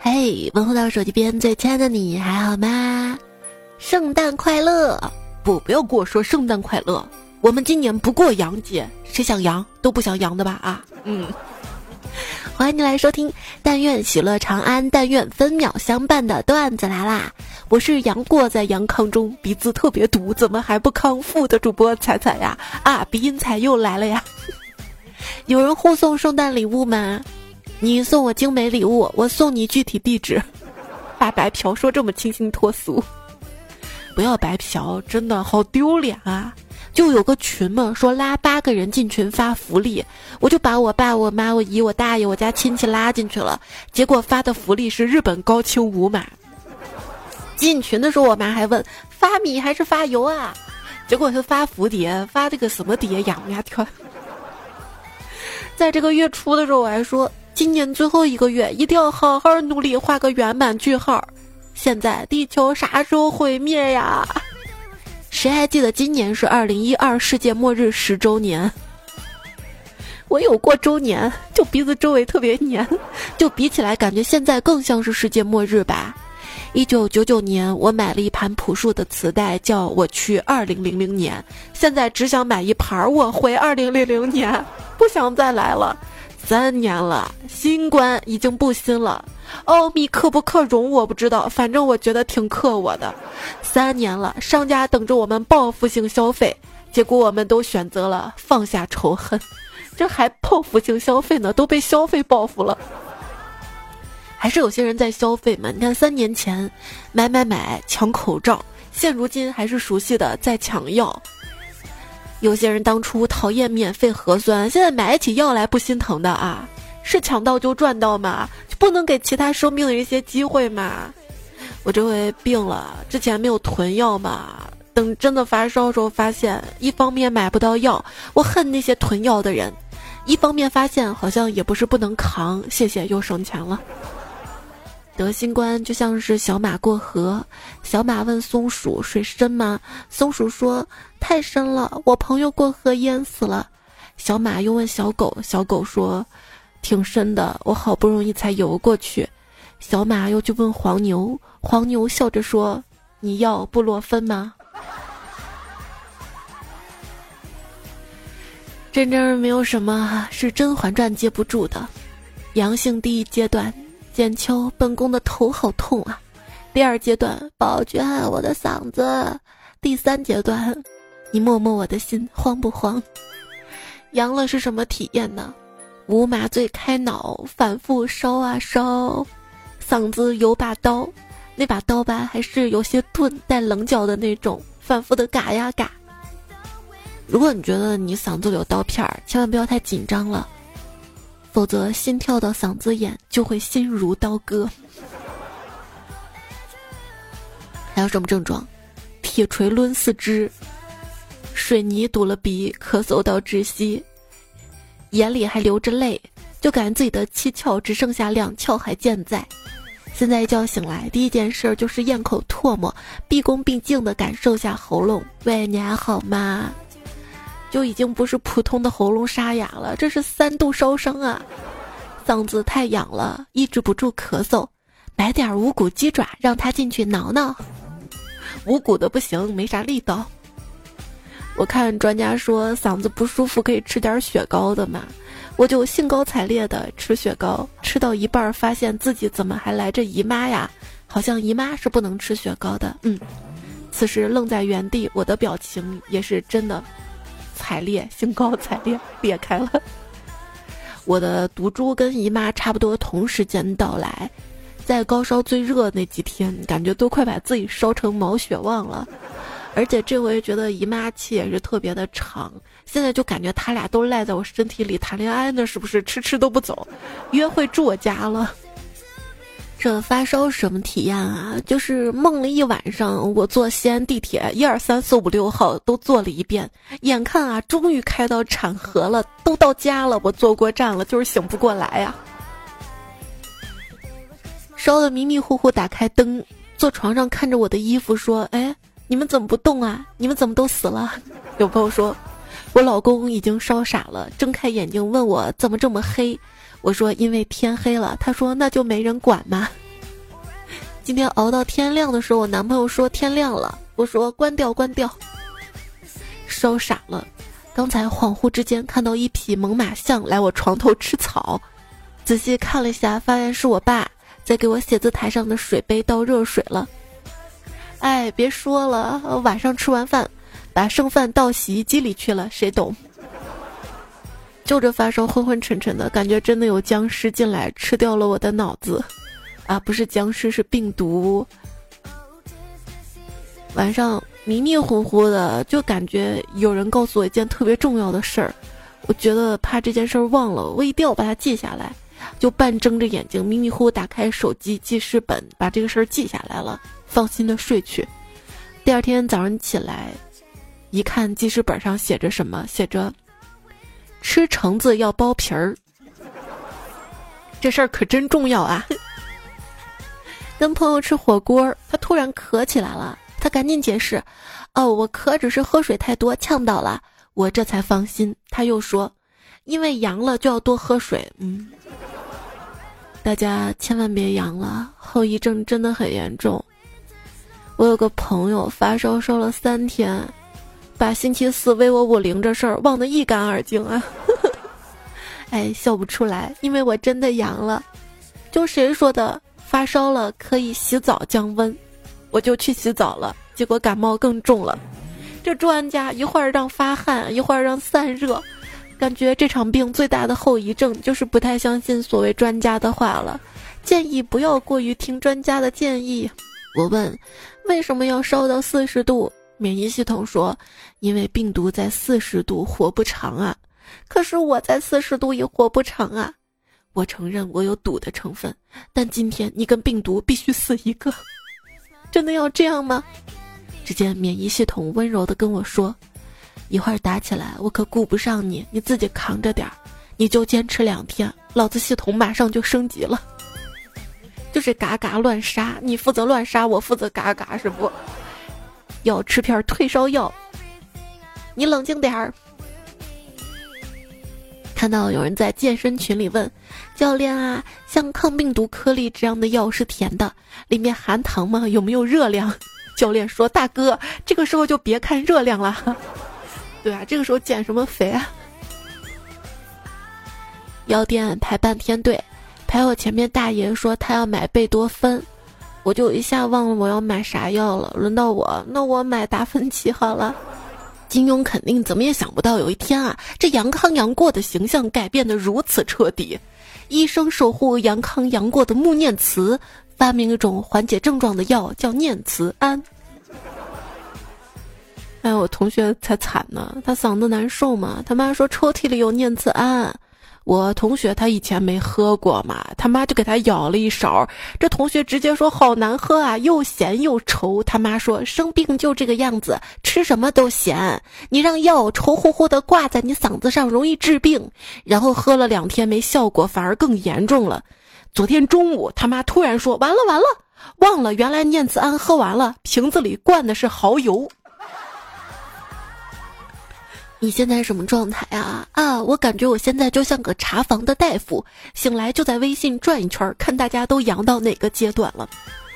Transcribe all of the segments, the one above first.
嘿，问候到手机边最亲爱的你还好吗？圣诞快乐！不，不要跟我说圣诞快乐。我们今年不过洋节，谁想阳都不想阳的吧？啊，嗯。欢迎你来收听，但愿喜乐长安，但愿分秒相伴的段子来啦！我是杨过在杨康中鼻子特别毒，怎么还不康复的主播彩彩呀？啊，鼻音彩又来了呀！有人互送圣诞礼物吗？你送我精美礼物，我送你具体地址。发白嫖说这么清新脱俗，不要白嫖，真的好丢脸啊！就有个群嘛，说拉八个人进群发福利，我就把我爸、我妈、我姨、我大爷、我家亲戚拉进去了。结果发的福利是日本高清无码。进群的时候，我妈还问发米还是发油啊？结果是发蝴蝶，发这个什么蝶呀？我呀天！在这个月初的时候，我还说今年最后一个月一定要好好努力，画个圆满句号。现在地球啥时候毁灭呀？谁还记得今年是二零一二世界末日十周年？我有过周年，就鼻子周围特别黏，就比起来感觉现在更像是世界末日吧。一九九九年我买了一盘朴树的磁带，叫我去二零零零年。现在只想买一盘我回二零零零年，不想再来了。三年了，新冠已经不新了。奥秘克不克容我不知道，反正我觉得挺克我的。三年了，商家等着我们报复性消费，结果我们都选择了放下仇恨，这还报复性消费呢，都被消费报复了。还是有些人在消费嘛？你看三年前买买买抢口罩，现如今还是熟悉的在抢药。有些人当初讨厌免费核酸，现在买起药来不心疼的啊？是抢到就赚到吗？就不能给其他生病的一些机会吗？我这回病了，之前没有囤药嘛。等真的发烧时候，发现一方面买不到药，我恨那些囤药的人；一方面发现好像也不是不能扛，谢谢又省钱了。得新冠就像是小马过河，小马问松鼠水深吗？松鼠说太深了，我朋友过河淹死了。小马又问小狗，小狗说。挺深的，我好不容易才游过去。小马又去问黄牛，黄牛笑着说：“你要布洛芬吗？”真正没有什么是《甄嬛传》接不住的。阳性第一阶段，简秋，本宫的头好痛啊。第二阶段，宝娟，我的嗓子。第三阶段，你摸摸我的心，慌不慌？阳了是什么体验呢？无麻醉开脑，反复烧啊烧，嗓子有把刀，那把刀吧还是有些钝，带棱角的那种，反复的嘎呀嘎。如果你觉得你嗓子里有刀片儿，千万不要太紧张了，否则心跳到嗓子眼就会心如刀割。还有什么症状？铁锤抡四肢，水泥堵了鼻，咳嗽到窒息。眼里还流着泪，就感觉自己的七窍只剩下两窍还健在。现在一觉醒来，第一件事就是咽口唾沫，毕恭毕敬地感受下喉咙。喂，你还好吗？就已经不是普通的喉咙沙哑了，这是三度烧伤啊！嗓子太痒了，抑制不住咳嗽，买点无骨鸡爪让他进去挠挠。无骨的不行，没啥力道。我看专家说嗓子不舒服可以吃点雪糕的嘛，我就兴高采烈的吃雪糕，吃到一半发现自己怎么还来着姨妈呀？好像姨妈是不能吃雪糕的。嗯，此时愣在原地，我的表情也是真的惨烈，兴高采烈裂开了。我的毒株跟姨妈差不多同时间到来，在高烧最热那几天，感觉都快把自己烧成毛血旺了。而且这回觉得姨妈期也是特别的长，现在就感觉他俩都赖在我身体里谈恋爱呢，是不是？迟迟都不走，约会住我家了。这发烧什么体验啊？就是梦了一晚上，我坐西安地铁一二三四五六号都坐了一遍，眼看啊，终于开到产河了，都到家了，我坐过站了，就是醒不过来呀。烧的迷迷糊糊，打开灯，坐床上看着我的衣服说：“哎。”你们怎么不动啊？你们怎么都死了？有朋友说，我老公已经烧傻了，睁开眼睛问我怎么这么黑。我说因为天黑了。他说那就没人管吗？今天熬到天亮的时候，我男朋友说天亮了，我说关掉关掉，烧傻了。刚才恍惚之间看到一匹猛犸象来我床头吃草，仔细看了一下，发现是我爸在给我写字台上的水杯倒热水了。哎，别说了，晚上吃完饭，把剩饭倒洗衣机里去了，谁懂？就这发烧昏昏沉沉的感觉，真的有僵尸进来吃掉了我的脑子，啊，不是僵尸，是病毒。晚上迷迷糊糊的，就感觉有人告诉我一件特别重要的事儿，我觉得怕这件事儿忘了，我一定要把它记下来，就半睁着眼睛，迷迷糊糊打开手机记事本，把这个事儿记下来了，放心的睡去。第二天早上起来，一看记事本上写着什么，写着。吃橙子要剥皮儿，这事儿可真重要啊！跟朋友吃火锅，他突然咳起来了，他赶紧解释：“哦，我咳只是喝水太多呛到了。”我这才放心。他又说：“因为阳了就要多喝水。”嗯，大家千万别阳了，后遗症真的很严重。我有个朋友发烧烧了三天。把星期四 v 我五零这事儿忘得一干二净啊！哎，笑不出来，因为我真的阳了。就谁说的发烧了可以洗澡降温，我就去洗澡了，结果感冒更重了。这专家一会儿让发汗，一会儿让散热，感觉这场病最大的后遗症就是不太相信所谓专家的话了。建议不要过于听专家的建议。我问，为什么要烧到四十度？免疫系统说：“因为病毒在四十度活不长啊，可是我在四十度也活不长啊。我承认我有赌的成分，但今天你跟病毒必须死一个，真的要这样吗？”只见免疫系统温柔的跟我说：“一会儿打起来，我可顾不上你，你自己扛着点儿，你就坚持两天，老子系统马上就升级了，就是嘎嘎乱杀，你负责乱杀，我负责嘎嘎，是不？”要吃片退烧药，你冷静点儿。看到有人在健身群里问教练啊，像抗病毒颗粒这样的药是甜的，里面含糖吗？有没有热量？教练说：“大哥，这个时候就别看热量了。”对啊，这个时候减什么肥啊？药店排半天队，陪我前面大爷说他要买贝多芬。我就一下忘了我要买啥药了，轮到我，那我买达芬奇好了。金庸肯定怎么也想不到，有一天啊，这杨康杨过的形象改变的如此彻底。医生守护杨康杨过的穆念慈，发明一种缓解症状的药，叫念慈庵。哎，我同学才惨呢，他嗓子难受嘛，他妈说抽屉里有念慈庵。我同学他以前没喝过嘛，他妈就给他舀了一勺，这同学直接说好难喝啊，又咸又稠。他妈说生病就这个样子，吃什么都咸。你让药稠乎乎的挂在你嗓子上，容易治病。然后喝了两天没效果，反而更严重了。昨天中午他妈突然说完了完了，忘了原来念慈庵喝完了，瓶子里灌的是蚝油。你现在什么状态啊？啊，我感觉我现在就像个查房的大夫，醒来就在微信转一圈，看大家都阳到哪个阶段了。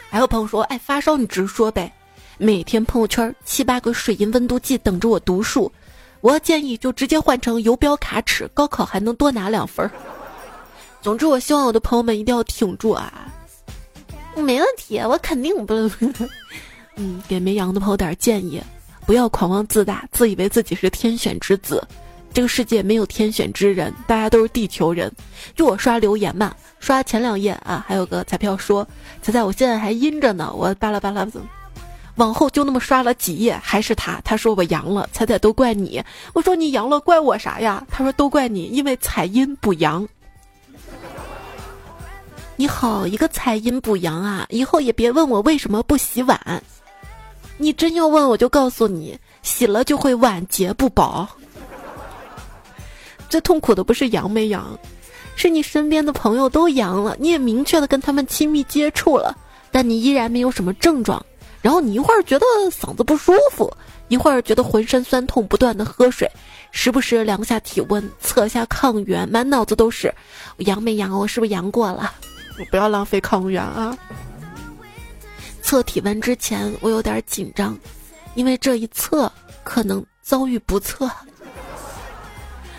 还有朋友说，哎，发烧你直说呗。每天朋友圈七八个水银温度计等着我读数，我建议就直接换成游标卡尺，高考还能多拿两分。总之，我希望我的朋友们一定要挺住啊！没问题，我肯定不。嗯，给没阳的朋友点建议。不要狂妄自大，自以为自己是天选之子。这个世界没有天选之人，大家都是地球人。就我刷留言嘛，刷前两页啊，还有个彩票说，猜猜我现在还阴着呢。我巴拉巴拉怎么，往后就那么刷了几页，还是他。他说我阳了，猜猜都怪你。我说你阳了，怪我啥呀？他说都怪你，因为采阴补阳。你好一个采阴补阳啊！以后也别问我为什么不洗碗。你真要问，我就告诉你，洗了就会晚节不保。最痛苦的不是阳没阳，是你身边的朋友都阳了，你也明确的跟他们亲密接触了，但你依然没有什么症状。然后你一会儿觉得嗓子不舒服，一会儿觉得浑身酸痛，不断的喝水，时不时量下体温，测下抗原，满脑子都是我阳没阳，我是不是阳过了？我不要浪费抗原啊。测体温之前，我有点紧张，因为这一测可能遭遇不测。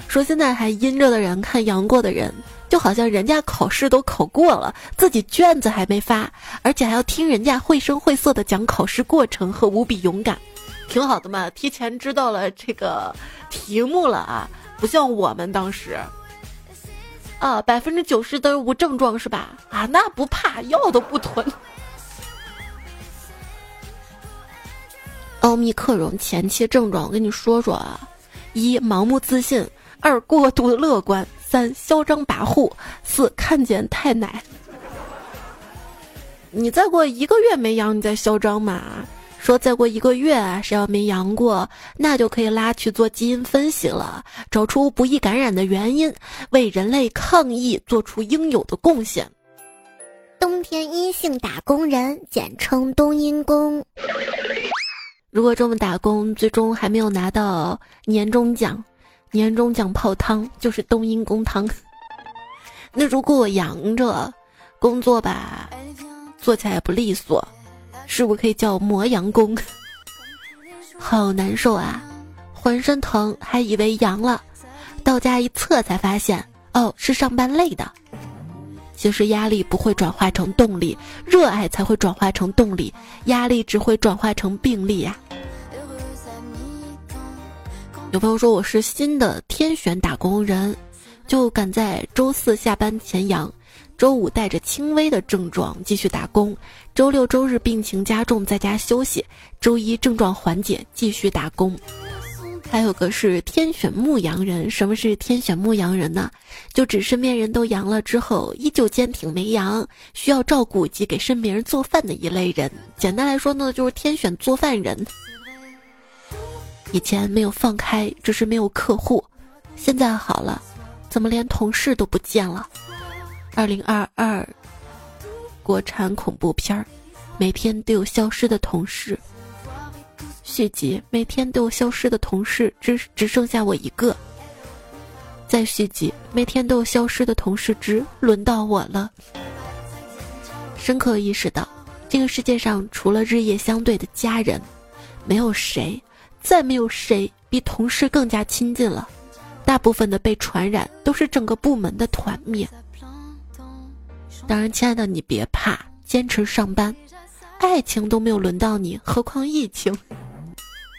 说现在还阴着的人看阳过的人，就好像人家考试都考过了，自己卷子还没发，而且还要听人家绘声绘色的讲考试过程和无比勇敢，挺好的嘛，提前知道了这个题目了啊，不像我们当时。啊，百分之九十都是无症状是吧？啊，那不怕，药都不囤。奥密克戎前期症状，我跟你说说啊：一、盲目自信；二、过度乐观；三、嚣张跋扈；四、看见太奶。你再过一个月没阳，你再嚣张嘛？说再过一个月啊，谁要没阳过，那就可以拉去做基因分析了，找出不易感染的原因，为人类抗疫做出应有的贡献。冬天阴性打工人，简称冬阴功。如果这么打工，最终还没有拿到年终奖，年终奖泡汤就是冬阴功汤。那如果我阳着，工作吧，做起来也不利索。是不是可以叫磨阳功？好难受啊，浑身疼，还以为阳了，到家一测才发现，哦，是上班累的。其实压力不会转化成动力，热爱才会转化成动力，压力只会转化成病例呀。有朋友说我是新的天选打工人，就赶在周四下班前阳。周五带着轻微的症状继续打工，周六周日病情加重在家休息，周一症状缓解继续打工。还有个是天选牧羊人，什么是天选牧羊人呢？就指身边人都阳了之后，依旧坚挺没阳，需要照顾及给身边人做饭的一类人。简单来说呢，就是天选做饭人。以前没有放开，只是没有客户，现在好了，怎么连同事都不见了？二零二二，国产恐怖片儿，每天都有消失的同事。续集，每天都有消失的同事，只只剩下我一个。再续集，每天都有消失的同事，只轮到我了。深刻意识到，这个世界上除了日夜相对的家人，没有谁，再没有谁比同事更加亲近了。大部分的被传染，都是整个部门的团灭。当然，亲爱的，你别怕，坚持上班。爱情都没有轮到你，何况疫情？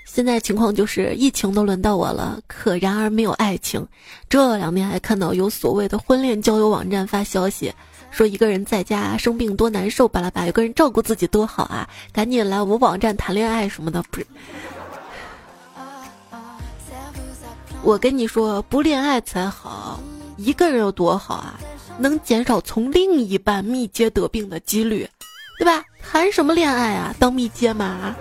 现在情况就是疫情都轮到我了，可然而没有爱情。这两天还看到有所谓的婚恋交友网站发消息，说一个人在家生病多难受，巴拉巴，有个人照顾自己多好啊，赶紧来我们网站谈恋爱什么的。不是，我跟你说，不恋爱才好，一个人有多好啊？能减少从另一半密接得病的几率，对吧？谈什么恋爱啊？当密接嘛？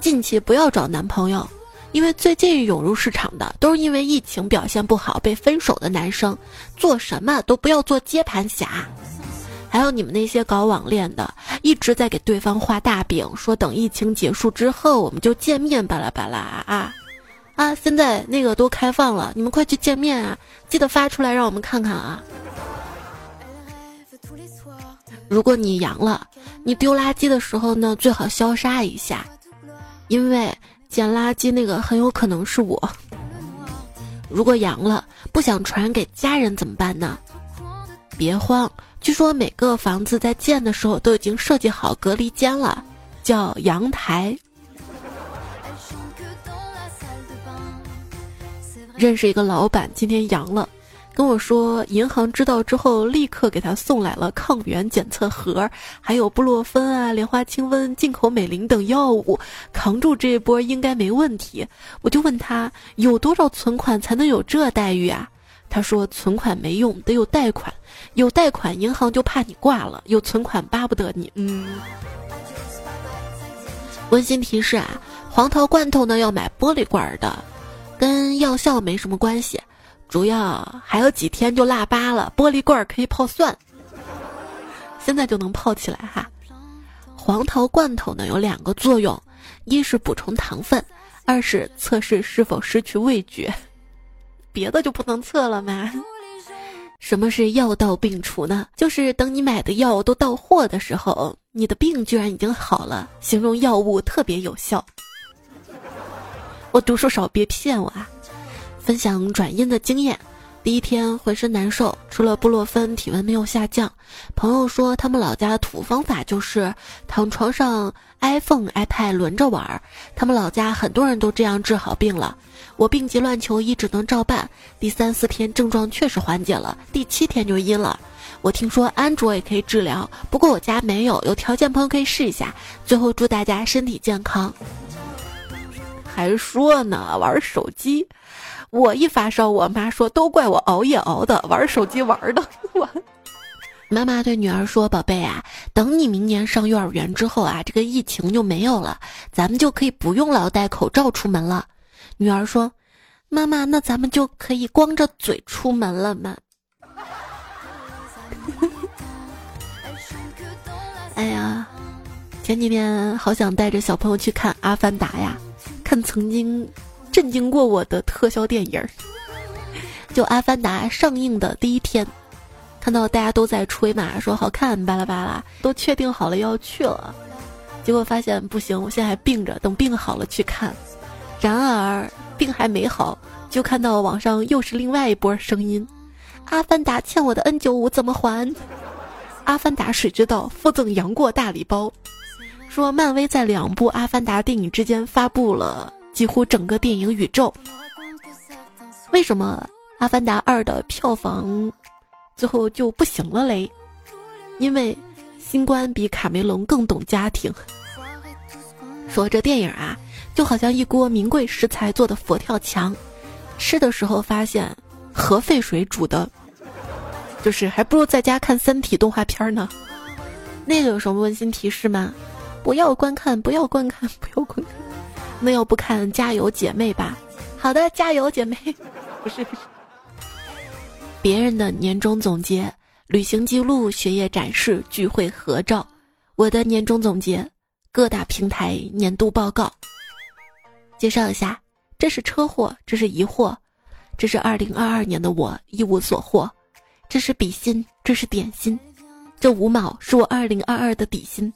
近期不要找男朋友，因为最近涌入市场的都是因为疫情表现不好被分手的男生。做什么都不要做接盘侠。还有你们那些搞网恋的，一直在给对方画大饼，说等疫情结束之后我们就见面，巴拉巴拉啊啊！现在那个都开放了，你们快去见面啊！记得发出来让我们看看啊！如果你阳了，你丢垃圾的时候呢，最好消杀一下，因为捡垃圾那个很有可能是我。如果阳了，不想传染给家人怎么办呢？别慌，据说每个房子在建的时候都已经设计好隔离间了，叫阳台。认识一个老板，今天阳了。跟我说，银行知道之后，立刻给他送来了抗原检测盒，还有布洛芬啊、莲花清瘟、进口美林等药物，扛住这一波应该没问题。我就问他有多少存款才能有这待遇啊？他说存款没用，得有贷款，有贷款银行就怕你挂了，有存款巴不得你。嗯。温馨提示啊，黄桃罐头呢要买玻璃罐的，跟药效没什么关系。主要还有几天就腊八了，玻璃罐可以泡蒜，现在就能泡起来哈。黄桃罐头呢有两个作用，一是补充糖分，二是测试是否失去味觉。别的就不能测了吗？什么是药到病除呢？就是等你买的药都到货的时候，你的病居然已经好了，形容药物特别有效。我读书少，别骗我啊！分享转阴的经验。第一天浑身难受，吃了布洛芬，体温没有下降。朋友说他们老家的土方法就是躺床上，iPhone、iPad 轮着玩儿。他们老家很多人都这样治好病了。我病急乱求医，只能照办。第三四天症状确实缓解了，第七天就阴了。我听说安卓也可以治疗，不过我家没有，有条件朋友可以试一下。最后祝大家身体健康。还说呢，玩手机。我一发烧，我妈说都怪我熬夜熬的，玩手机玩的。我妈妈对女儿说：“宝贝啊，等你明年上幼儿园之后啊，这个疫情就没有了，咱们就可以不用老戴口罩出门了。”女儿说：“妈妈，那咱们就可以光着嘴出门了吗？”哎呀，前几天好想带着小朋友去看《阿凡达》呀，看曾经。震惊过我的特效电影儿，就《阿凡达》上映的第一天，看到大家都在吹嘛，说好看，巴拉巴拉，都确定好了要去了，结果发现不行，我现在还病着，等病好了去看。然而病还没好，就看到网上又是另外一波声音：“阿凡达欠我的 N 九五怎么还？”《阿凡达》谁知道附赠杨过大礼包，说漫威在两部《阿凡达》电影之间发布了。几乎整个电影宇宙，为什么《阿凡达二》的票房最后就不行了嘞？因为新冠比卡梅隆更懂家庭。说这电影啊，就好像一锅名贵食材做的佛跳墙，吃的时候发现核废水煮的，就是还不如在家看《三体》动画片呢。那个有什么温馨提示吗？不要观看，不要观看，不要观看。那要不看加油姐妹吧？好的，加油姐妹。不是，别人的年终总结、旅行记录、学业展示、聚会合照，我的年终总结、各大平台年度报告。介绍一下，这是车祸，这是疑惑，这是二零二二年的我一无所获，这是比心，这是点心，这五毛是我二零二二的底薪，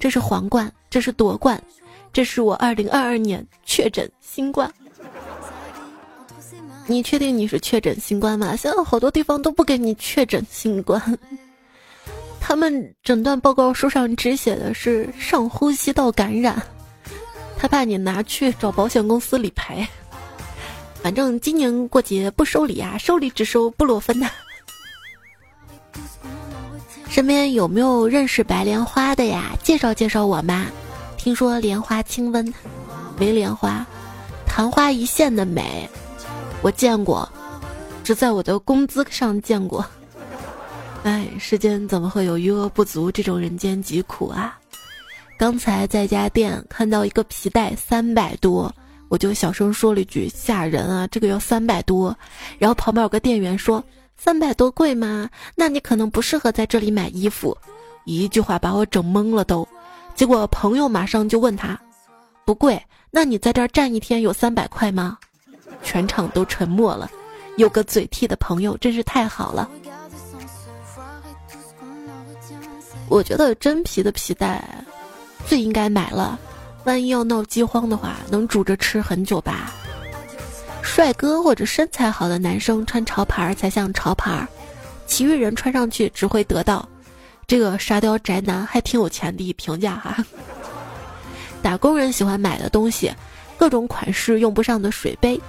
这是皇冠，这是夺冠。这是我二零二二年确诊新冠，你确定你是确诊新冠吗？现在好多地方都不给你确诊新冠，他们诊断报告书上只写的是上呼吸道感染，他怕你拿去找保险公司理赔。反正今年过节不收礼啊，收礼只收布洛芬呐。身边有没有认识白莲花的呀？介绍介绍我嘛。听说莲花清瘟，没莲花，昙花一现的美，我见过，只在我的工资上见过。哎，世间怎么会有余额不足这种人间疾苦啊？刚才在家店看到一个皮带三百多，我就小声说了一句：“吓人啊，这个要三百多。”然后旁边有个店员说：“三百多贵吗？那你可能不适合在这里买衣服。”一句话把我整懵了都。结果朋友马上就问他：“不贵，那你在这儿站一天有三百块吗？”全场都沉默了。有个嘴替的朋友真是太好了。我觉得真皮的皮带最应该买了，万一要闹饥荒的话，能煮着吃很久吧。帅哥或者身材好的男生穿潮牌才像潮牌，其余人穿上去只会得到。这个沙雕宅男还挺有钱的评价哈。打工人喜欢买的东西，各种款式用不上的水杯，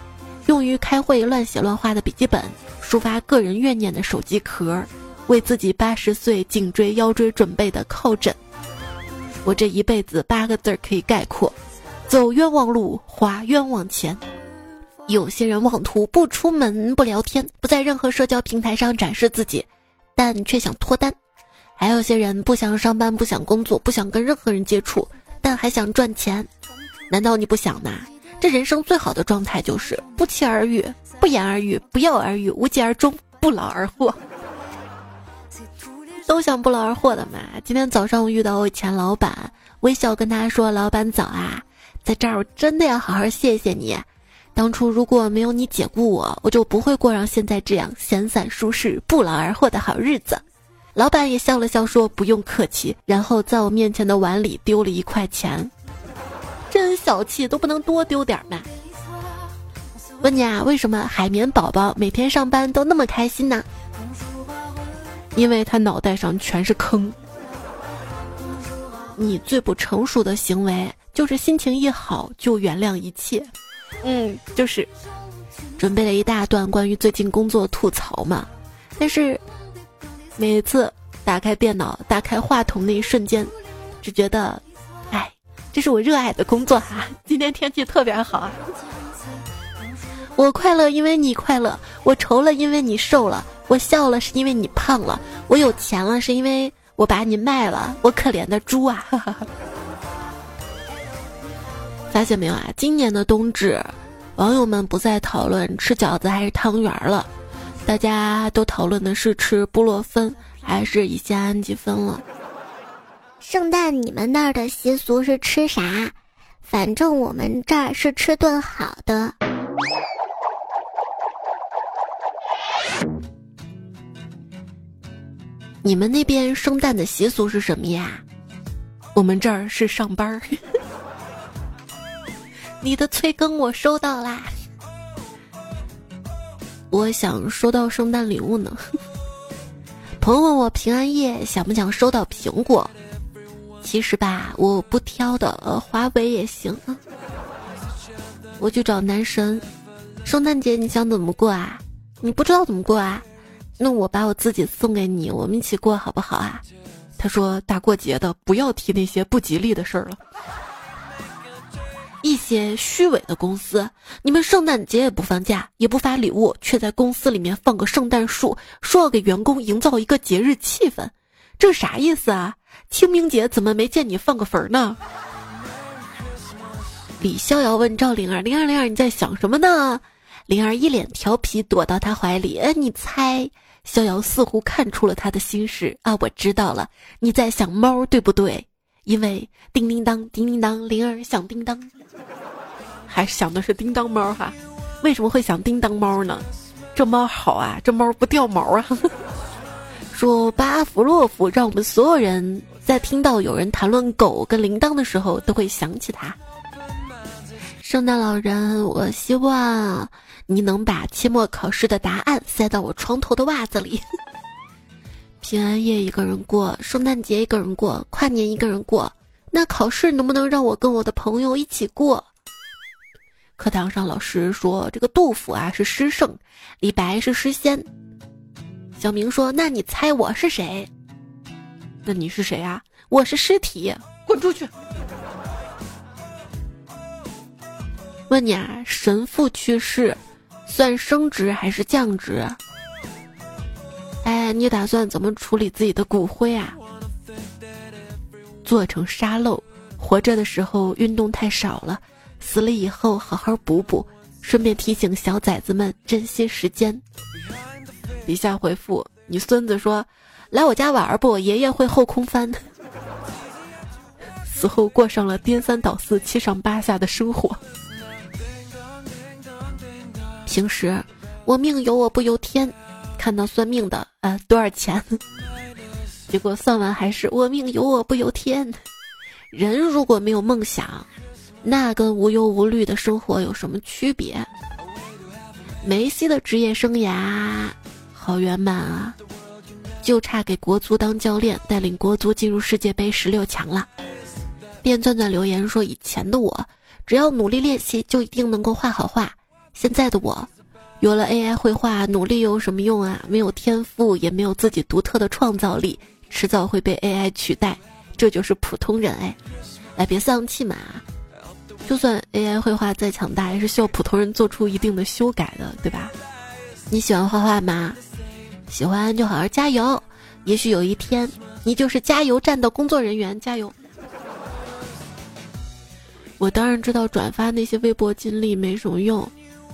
用于开会乱写乱画的笔记本，抒发个人怨念的手机壳，为自己八十岁颈椎腰椎准备的靠枕。我这一辈子八个字儿可以概括：走冤枉路，花冤枉钱。有些人妄图不出门、不聊天、不在任何社交平台上展示自己，但却想脱单。还有些人不想上班，不想工作，不想跟任何人接触，但还想赚钱。难道你不想吗？这人生最好的状态就是不期而遇，不言而喻，不药而愈，无疾而终，不劳而获。都想不劳而获的嘛。今天早上我遇到我以前老板，微笑跟他说：“老板早啊，在这儿我真的要好好谢谢你。当初如果没有你解雇我，我就不会过上现在这样闲散舒适、不劳而获的好日子。”老板也笑了笑说不用客气，然后在我面前的碗里丢了一块钱，真小气，都不能多丢点吗？问你啊，为什么海绵宝宝每天上班都那么开心呢？因为他脑袋上全是坑。你最不成熟的行为就是心情一好就原谅一切。嗯，就是准备了一大段关于最近工作吐槽嘛，但是每次打开电脑、打开话筒那一瞬间，只觉得，哎，这是我热爱的工作哈。今天天气特别好啊。我快乐，因为你快乐；我愁了，因为你瘦了；我笑了，是因为你胖了；我有钱了，是因为我把你卖了。我可怜的猪啊！发现没有啊？今年的冬至，网友们不再讨论吃饺子还是汤圆了，大家都讨论的是吃布洛芬还是乙酰氨基酚了。圣诞你们那儿的习俗是吃啥？反正我们这儿是吃顿好的。你们那边圣诞的习俗是什么呀？我们这儿是上班儿。你的催更我收到啦。我想收到圣诞礼物呢。朋友问我平安夜想不想收到苹果？其实吧，我不挑的，呃，华为也行啊。我去找男神。圣诞节你想怎么过啊？你不知道怎么过啊？那我把我自己送给你，我们一起过好不好啊？他说大过节的不要提那些不吉利的事儿了。一些虚伪的公司，你们圣诞节也不放假，也不发礼物，却在公司里面放个圣诞树，说要给员工营造一个节日气氛，这啥意思啊？清明节怎么没见你放个坟呢？李逍遥问赵灵儿：“灵儿，灵儿，你在想什么呢？”灵儿一脸调皮，躲到他怀里。哎，你猜？逍遥似乎看出了他的心事啊！我知道了，你在想猫对不对？因为叮叮当，叮叮当，铃儿响叮当，还想的是叮当猫哈？为什么会想叮当猫呢？这猫好啊，这猫不掉毛啊！说巴甫洛夫让我们所有人在听到有人谈论狗跟铃铛的时候，都会想起他。圣诞老人，我希望。你能把期末考试的答案塞到我床头的袜子里？平安夜一个人过，圣诞节一个人过，跨年一个人过，那考试能不能让我跟我的朋友一起过？课堂上老师说这个杜甫啊是诗圣，李白是诗仙。小明说：“那你猜我是谁？”那你是谁啊？我是尸体，滚出去！问你啊，神父去世。算升职还是降职？哎，你打算怎么处理自己的骨灰啊？做成沙漏，活着的时候运动太少了，死了以后好好补补。顺便提醒小崽子们珍惜时间。底下回复你孙子说：“来我家玩不？爷爷会后空翻。”死后过上了颠三倒四、七上八下的生活。平时我命由我不由天，看到算命的，呃，多少钱？结果算完还是我命由我不由天。人如果没有梦想，那跟无忧无虑的生活有什么区别？梅西的职业生涯好圆满啊，就差给国足当教练，带领国足进入世界杯十六强了。便钻钻留言说：“以前的我，只要努力练习，就一定能够画好画。”现在的我，有了 AI 绘画，努力有什么用啊？没有天赋，也没有自己独特的创造力，迟早会被 AI 取代。这就是普通人哎，哎，别丧气嘛！就算 AI 绘画再强大，也是需要普通人做出一定的修改的，对吧？你喜欢画画吗？喜欢就好好加油，也许有一天你就是加油站的工作人员，加油！我当然知道转发那些微博经历没什么用。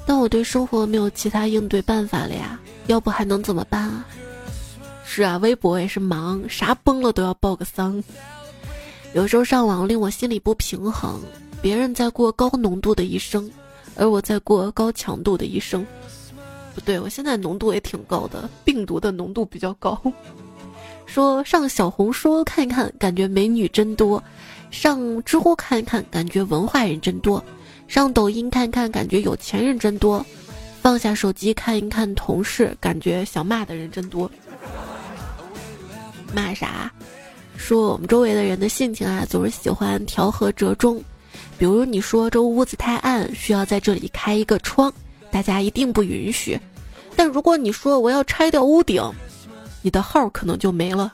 但我对生活没有其他应对办法了呀，要不还能怎么办啊？是啊，微博也是忙，啥崩了都要报个丧。有时候上网令我心里不平衡，别人在过高浓度的一生，而我在过高强度的一生。不对，我现在浓度也挺高的，病毒的浓度比较高。说上小红书看一看，感觉美女真多；上知乎看一看，感觉文化人真多；上抖音看看，感觉有钱人真多；放下手机看一看同事，感觉想骂的人真多。骂啥？说我们周围的人的性情啊，总是喜欢调和折中。比如你说这屋子太暗，需要在这里开一个窗，大家一定不允许。但如果你说我要拆掉屋顶，你的号可能就没了。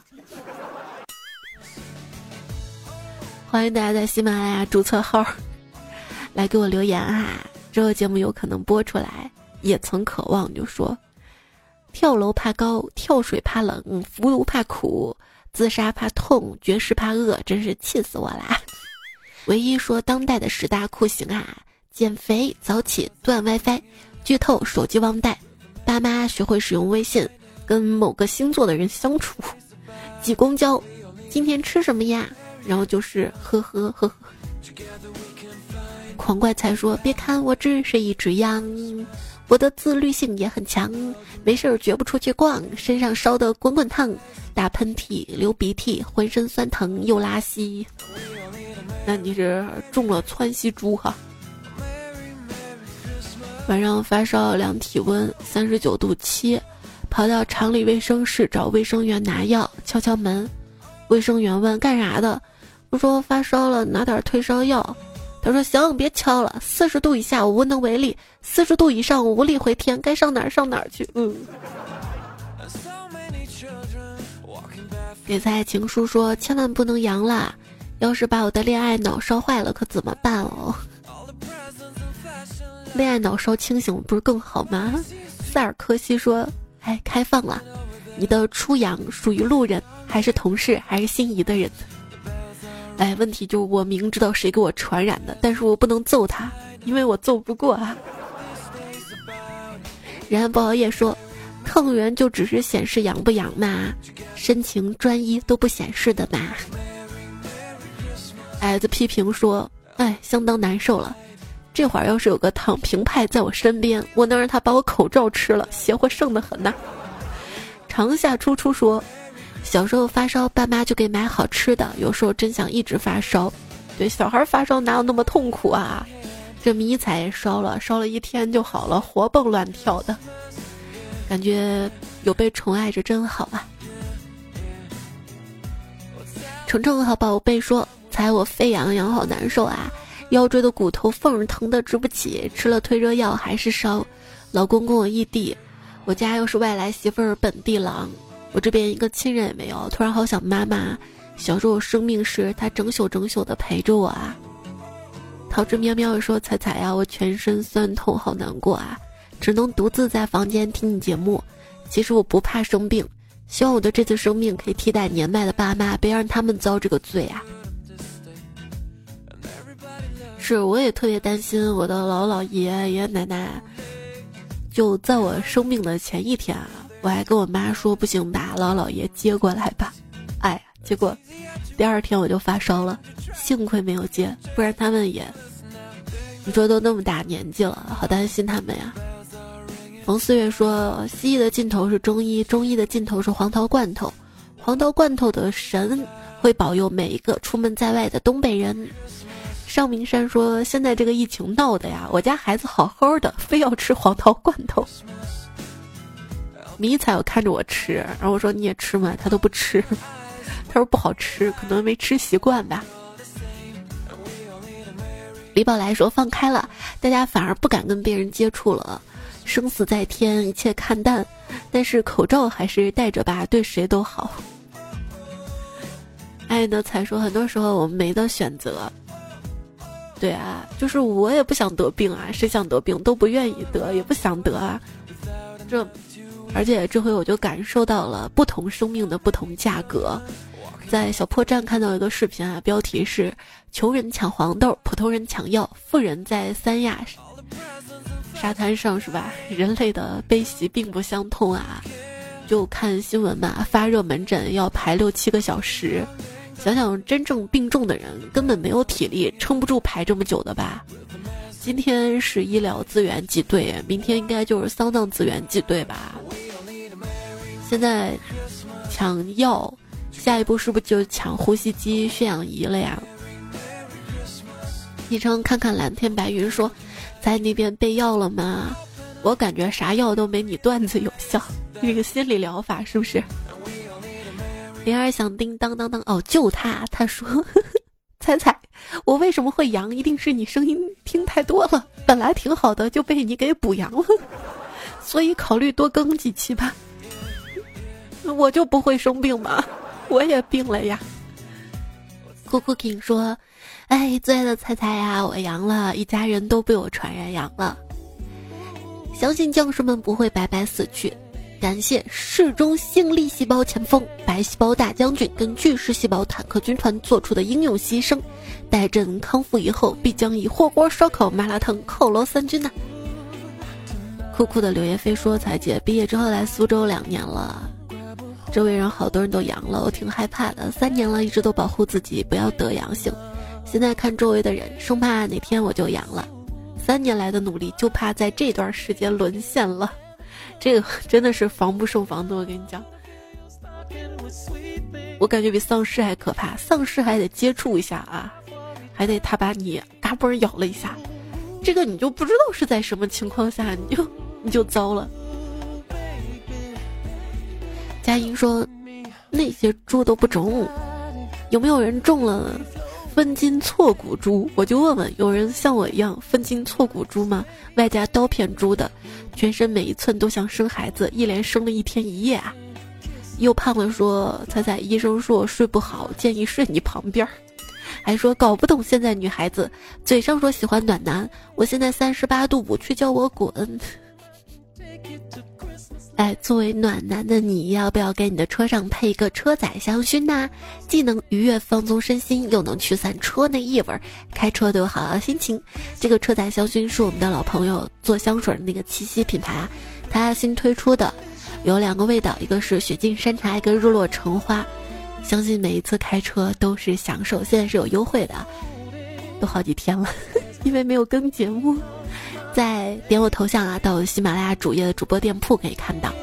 欢迎大家在喜马拉雅注册号，来给我留言哈。这个节目有可能播出来。也曾渴望就说，跳楼怕高，跳水怕冷，服毒怕苦，自杀怕痛，绝食怕饿，真是气死我啦！唯一说当代的十大酷刑啊：减肥、早起、断 WiFi、剧透、手机忘带、爸妈学会使用微信。跟某个星座的人相处，挤公交，今天吃什么呀？然后就是呵呵呵呵。狂怪才说：“别看我只是一只羊，我的自律性也很强，没事儿绝不出去逛，身上烧得滚滚烫，打喷嚏、流鼻涕，浑身酸疼又拉稀。那你是中了窜稀猪哈？晚上发烧，量体温三十九度七。”跑到厂里卫生室找卫生员拿药，敲敲门，卫生员问干啥的，我说发烧了，拿点退烧药。他说行，别敲了，四十度以下我无能为力，四十度以上我无力回天，该上哪儿上哪儿去。嗯。给蔡情书说千万不能阳了，要是把我的恋爱脑烧坏了可怎么办哦？恋爱脑烧清醒不是更好吗？塞尔科西说。哎，开放了，你的初阳属于路人，还是同事，还是心仪的人？哎，问题就我明知道谁给我传染的，但是我不能揍他，因为我揍不过啊。然后不熬夜说，抗原就只是显示阳不阳嘛，深情专一都不显示的嘛。矮子批评说，哎，相当难受了。这会儿要是有个躺平派在我身边，我能让他把我口罩吃了，邪乎剩的很呐。长夏初初说，小时候发烧，爸妈就给买好吃的，有时候真想一直发烧。对，小孩发烧哪有那么痛苦啊？这迷彩也烧了，烧了一天就好了，活蹦乱跳的，感觉有被宠爱着真好啊。程程和宝贝说，踩我沸羊羊好难受啊。腰椎的骨头缝疼的直不起，吃了退热药还是烧。老公跟我异地，我家又是外来媳妇儿本地郎，我这边一个亲人也没有，突然好想妈妈。小时候生病时，她整宿整宿的陪着我啊。桃之喵喵说：“彩彩呀，我全身酸痛，好难过啊，只能独自在房间听你节目。其实我不怕生病，希望我的这次生病可以替代年迈的爸妈，别让他们遭这个罪啊。”是，我也特别担心我的老姥爷爷爷奶奶。就在我生病的前一天啊，我还跟我妈说不行，把老姥爷接过来吧。哎，结果第二天我就发烧了，幸亏没有接，不然他们也，你说都那么大年纪了，好担心他们呀。冯四月说，西医的尽头是中医，中医的尽头是黄桃罐头，黄桃罐头的神会保佑每一个出门在外的东北人。尚明山说：“现在这个疫情闹的呀，我家孩子好好的，非要吃黄桃罐头。迷彩我看着我吃，然后我说你也吃吗？他都不吃，他说不好吃，可能没吃习惯吧。”李宝来说：“放开了，大家反而不敢跟别人接触了，生死在天，一切看淡。但是口罩还是戴着吧，对谁都好。”爱的才说：“很多时候我们没得选择。”对啊，就是我也不想得病啊，谁想得病都不愿意得，也不想得啊。这，而且这回我就感受到了不同生命的不同价格。在小破站看到一个视频啊，标题是“穷人抢黄豆，普通人抢药，富人在三亚沙滩上是吧？人类的悲喜并不相通啊。就看新闻嘛，发热门诊要排六七个小时。想想真正病重的人根本没有体力撑不住排这么久的吧？今天是医疗资源挤兑，明天应该就是丧葬资源挤兑吧？现在抢药下一步是不是就抢呼吸机、血氧仪了呀？昵称看看蓝天白云说，在那边备药了吗？我感觉啥药都没你段子有效，这个心理疗法是不是？灵儿响叮当当当哦，就他，他说，猜猜我为什么会阳？一定是你声音听太多了，本来挺好的就被你给补阳了，所以考虑多更几期吧。我就不会生病吗？我也病了呀。酷酷 king 说。哎，最爱的菜菜呀，我阳了，一家人都被我传染阳了。相信将士们不会白白死去，感谢市中性粒细胞前锋白细胞大将军跟巨噬细胞坦克军团做出的英勇牺牲，待朕康复以后，必将以火锅、烧烤、麻辣烫犒劳三军呐。酷酷的柳叶飞说：“彩姐毕业之后来苏州两年了，周围人好多人都阳了，我挺害怕的。三年了，一直都保护自己不要得阳性。”现在看周围的人，生怕哪天我就阳了。三年来的努力，就怕在这段时间沦陷了。这个真的是防不胜防的，我跟你讲。我感觉比丧尸还可怕，丧尸还得接触一下啊，还得他把你嘎嘣咬了一下，这个你就不知道是在什么情况下，你就你就糟了。佳音说，那些猪都不中，有没有人中了？分金错骨猪，我就问问，有人像我一样分金错骨猪吗？外加刀片猪的，全身每一寸都像生孩子，一连生了一天一夜啊！又胖了说，彩彩医生说我睡不好，建议睡你旁边儿，还说搞不懂现在女孩子，嘴上说喜欢暖男，我现在三十八度五，却叫我滚。哎，作为暖男的你，要不要给你的车上配一个车载香薰呢？既能愉悦放松身心，又能驱散车内异味，开车都有好的心情。这个车载香薰是我们的老朋友做香水的那个七夕品牌啊，它新推出的，有两个味道，一个是雪净山茶，一个日落橙花。相信每一次开车都是享受。现在是有优惠的，都好几天了，因为没有更节目。再点我头像啊，到喜马拉雅主页的主播店铺可以看到。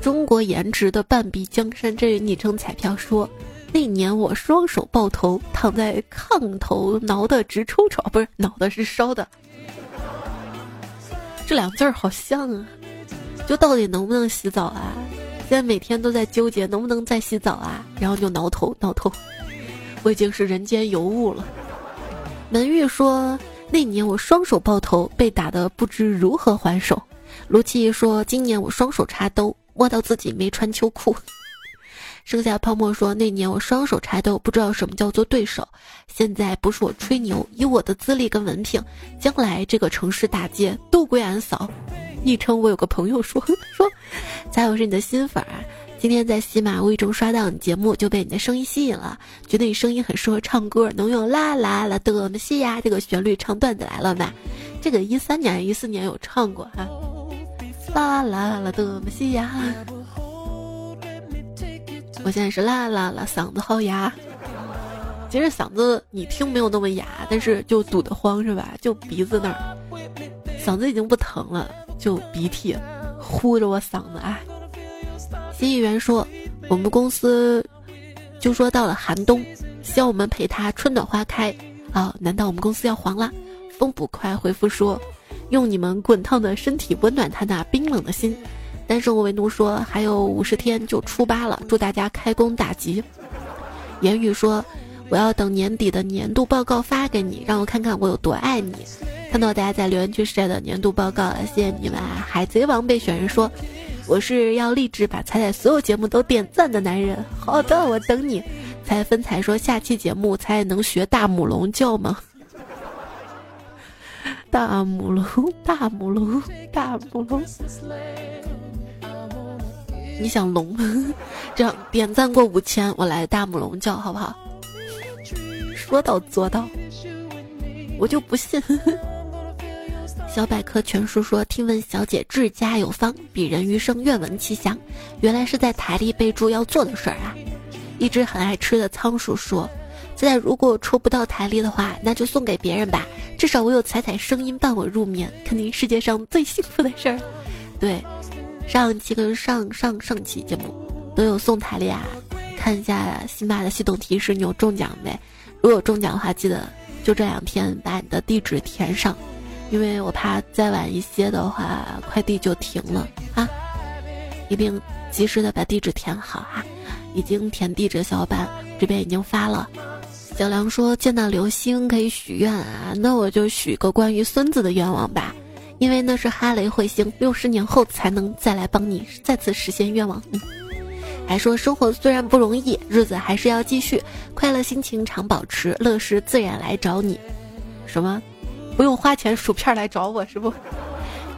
中国颜值的半壁江山，这位昵称彩票说，那年我双手抱头，躺在炕头挠得直抽抽，不是挠的是烧的。这两字儿好像啊，就到底能不能洗澡啊？现在每天都在纠结能不能再洗澡啊，然后就挠头挠头，我已经是人间尤物了。门玉说：“那年我双手抱头，被打得不知如何还手。”卢七说：“今年我双手插兜，摸到自己没穿秋裤。”剩下泡沫说：“那年我双手插兜，不知道什么叫做对手。现在不是我吹牛，以我的资历跟文凭，将来这个城市大街都归俺扫。”昵称我有个朋友说：“ 说，咋我是你的新粉儿。”今天在喜马无意中刷到你节目，就被你的声音吸引了，觉得你声音很适合唱歌，能用啦啦啦的么西呀这个旋律唱段子来了吧？这个一三年、一四年有唱过哈，啦啦啦的么西呀。我现在是啦啦啦，嗓子好哑。其实嗓子你听没有那么哑，但是就堵得慌是吧？就鼻子那儿，嗓子已经不疼了，就鼻涕呼着我嗓子啊。新议员说：“我们公司就说到了寒冬，希望我们陪他春暖花开啊！难道我们公司要黄了？”风捕快回复说：“用你们滚烫的身体温暖他那冰冷的心。”单身我为奴说：“还有五十天就初八了，祝大家开工大吉。”言语说：“我要等年底的年度报告发给你，让我看看我有多爱你。”看到大家在留言区晒的年度报告了，谢谢你们！海贼王备选人说。我是要立志把彩彩所有节目都点赞的男人。好的，我等你。彩分彩说下期节目才能学大母龙叫吗？大母龙，大母龙，大母龙。你想龙？这样点赞过五千，我来大母龙叫好不好？说到做到，我就不信。小百科全书说：“听闻小姐治家有方，鄙人余生愿闻其详。”原来是在台历备注要做的事儿啊！一只很爱吃的仓鼠说：“现在如果抽不到台历的话，那就送给别人吧，至少我有彩彩声音伴我入眠，肯定世界上最幸福的事儿。”对，上期跟上上上期节目都有送台历啊，看一下喜马的系统提示，你有中奖没？如果中奖的话，记得就这两天把你的地址填上，因为我怕再晚一些的话，快递就停了啊！一定及时的把地址填好哈。已经填地址的小伙伴这边已经发了。小梁说见到流星可以许愿啊，那我就许个关于孙子的愿望吧。因为那是哈雷彗星，六十年后才能再来帮你再次实现愿望。嗯，还说生活虽然不容易，日子还是要继续，快乐心情常保持，乐事自然来找你。什么？不用花钱薯片来找我是不？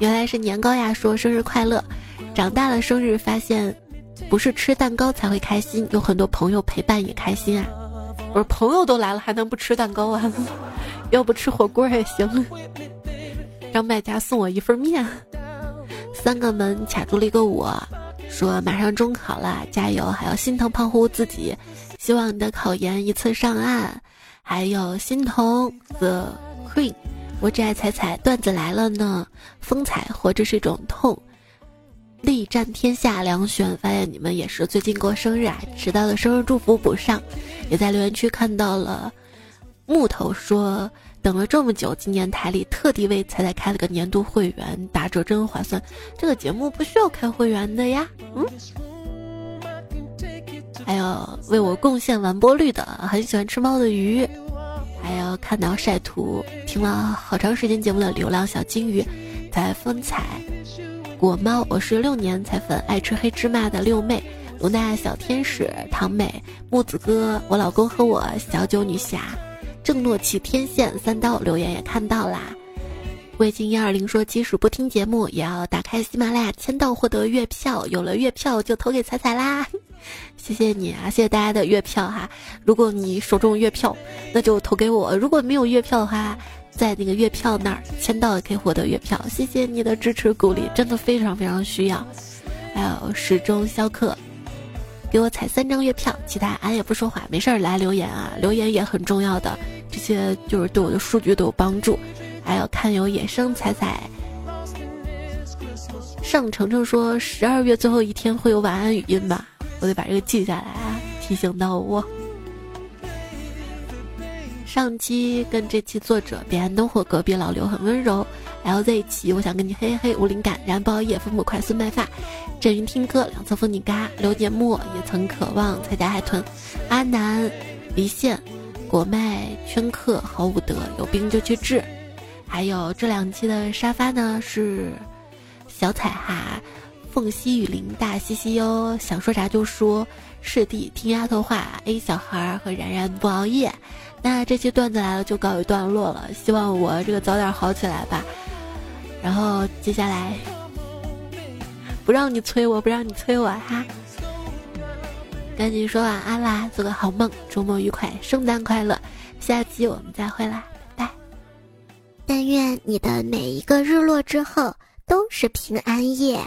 原来是年糕呀！说生日快乐，长大了生日发现，不是吃蛋糕才会开心，有很多朋友陪伴也开心啊。我说朋友都来了，还能不吃蛋糕啊？要不吃火锅也行。让卖家送我一份面。三个门卡住了一个我，说马上中考了，加油！还要心疼胖乎自己，希望你的考研一次上岸。还有心疼 The Queen，我只爱彩彩段子来了呢。风采活着是一种痛，力战天下。梁璇发现你们也是最近过生日啊，迟到的生日祝福补上。也在留言区看到了木头说。等了这么久，今年台里特地为彩彩开了个年度会员，打折真划算。这个节目不需要开会员的呀。嗯，还有为我贡献完播率的，很喜欢吃猫的鱼，看到晒图听了好长时间节目的流浪小金鱼，在风采果猫，我是六年彩粉，爱吃黑芝麻的六妹，卢娜小天使唐美木子哥，我老公和我小九女侠。正诺起天线三刀留言也看到啦，魏晋幺二零说即使不听节目也要打开喜马拉雅签到获得月票，有了月票就投给彩彩啦，谢谢你啊，谢谢大家的月票哈，如果你手中月票，那就投给我；如果没有月票的话，在那个月票那儿签到也可以获得月票，谢谢你的支持鼓励，真的非常非常需要。还有时钟肖克。给我踩三张月票，其他俺也不说话，没事儿来留言啊，留言也很重要的，这些就是对我的数据都有帮助。还有看有野生踩踩，上程程说十二月最后一天会有晚安语音吧，我得把这个记下来啊，提醒到我。上期跟这期作者彼岸灯火隔壁老刘很温柔。L Z 起，我想跟你嘿嘿无灵感，燃爆夜风不快，速卖发，阵云听歌，两侧风景嘎，刘节末也曾渴望，蔡家海豚，阿南，离线，果麦圈客毫无德，有病就去治。还有这两期的沙发呢是小彩哈，凤溪雨林大西西哟，想说啥就说，师弟听丫头话，A 小孩和然然不熬夜。那这期段子来了就告一段落了，希望我这个早点好起来吧。然后接下来不让你催我，不让你催我哈，赶紧说晚安啦，做个好梦，周末愉快，圣诞快乐，下期我们再会啦，拜拜。但愿你的每一个日落之后都是平安夜。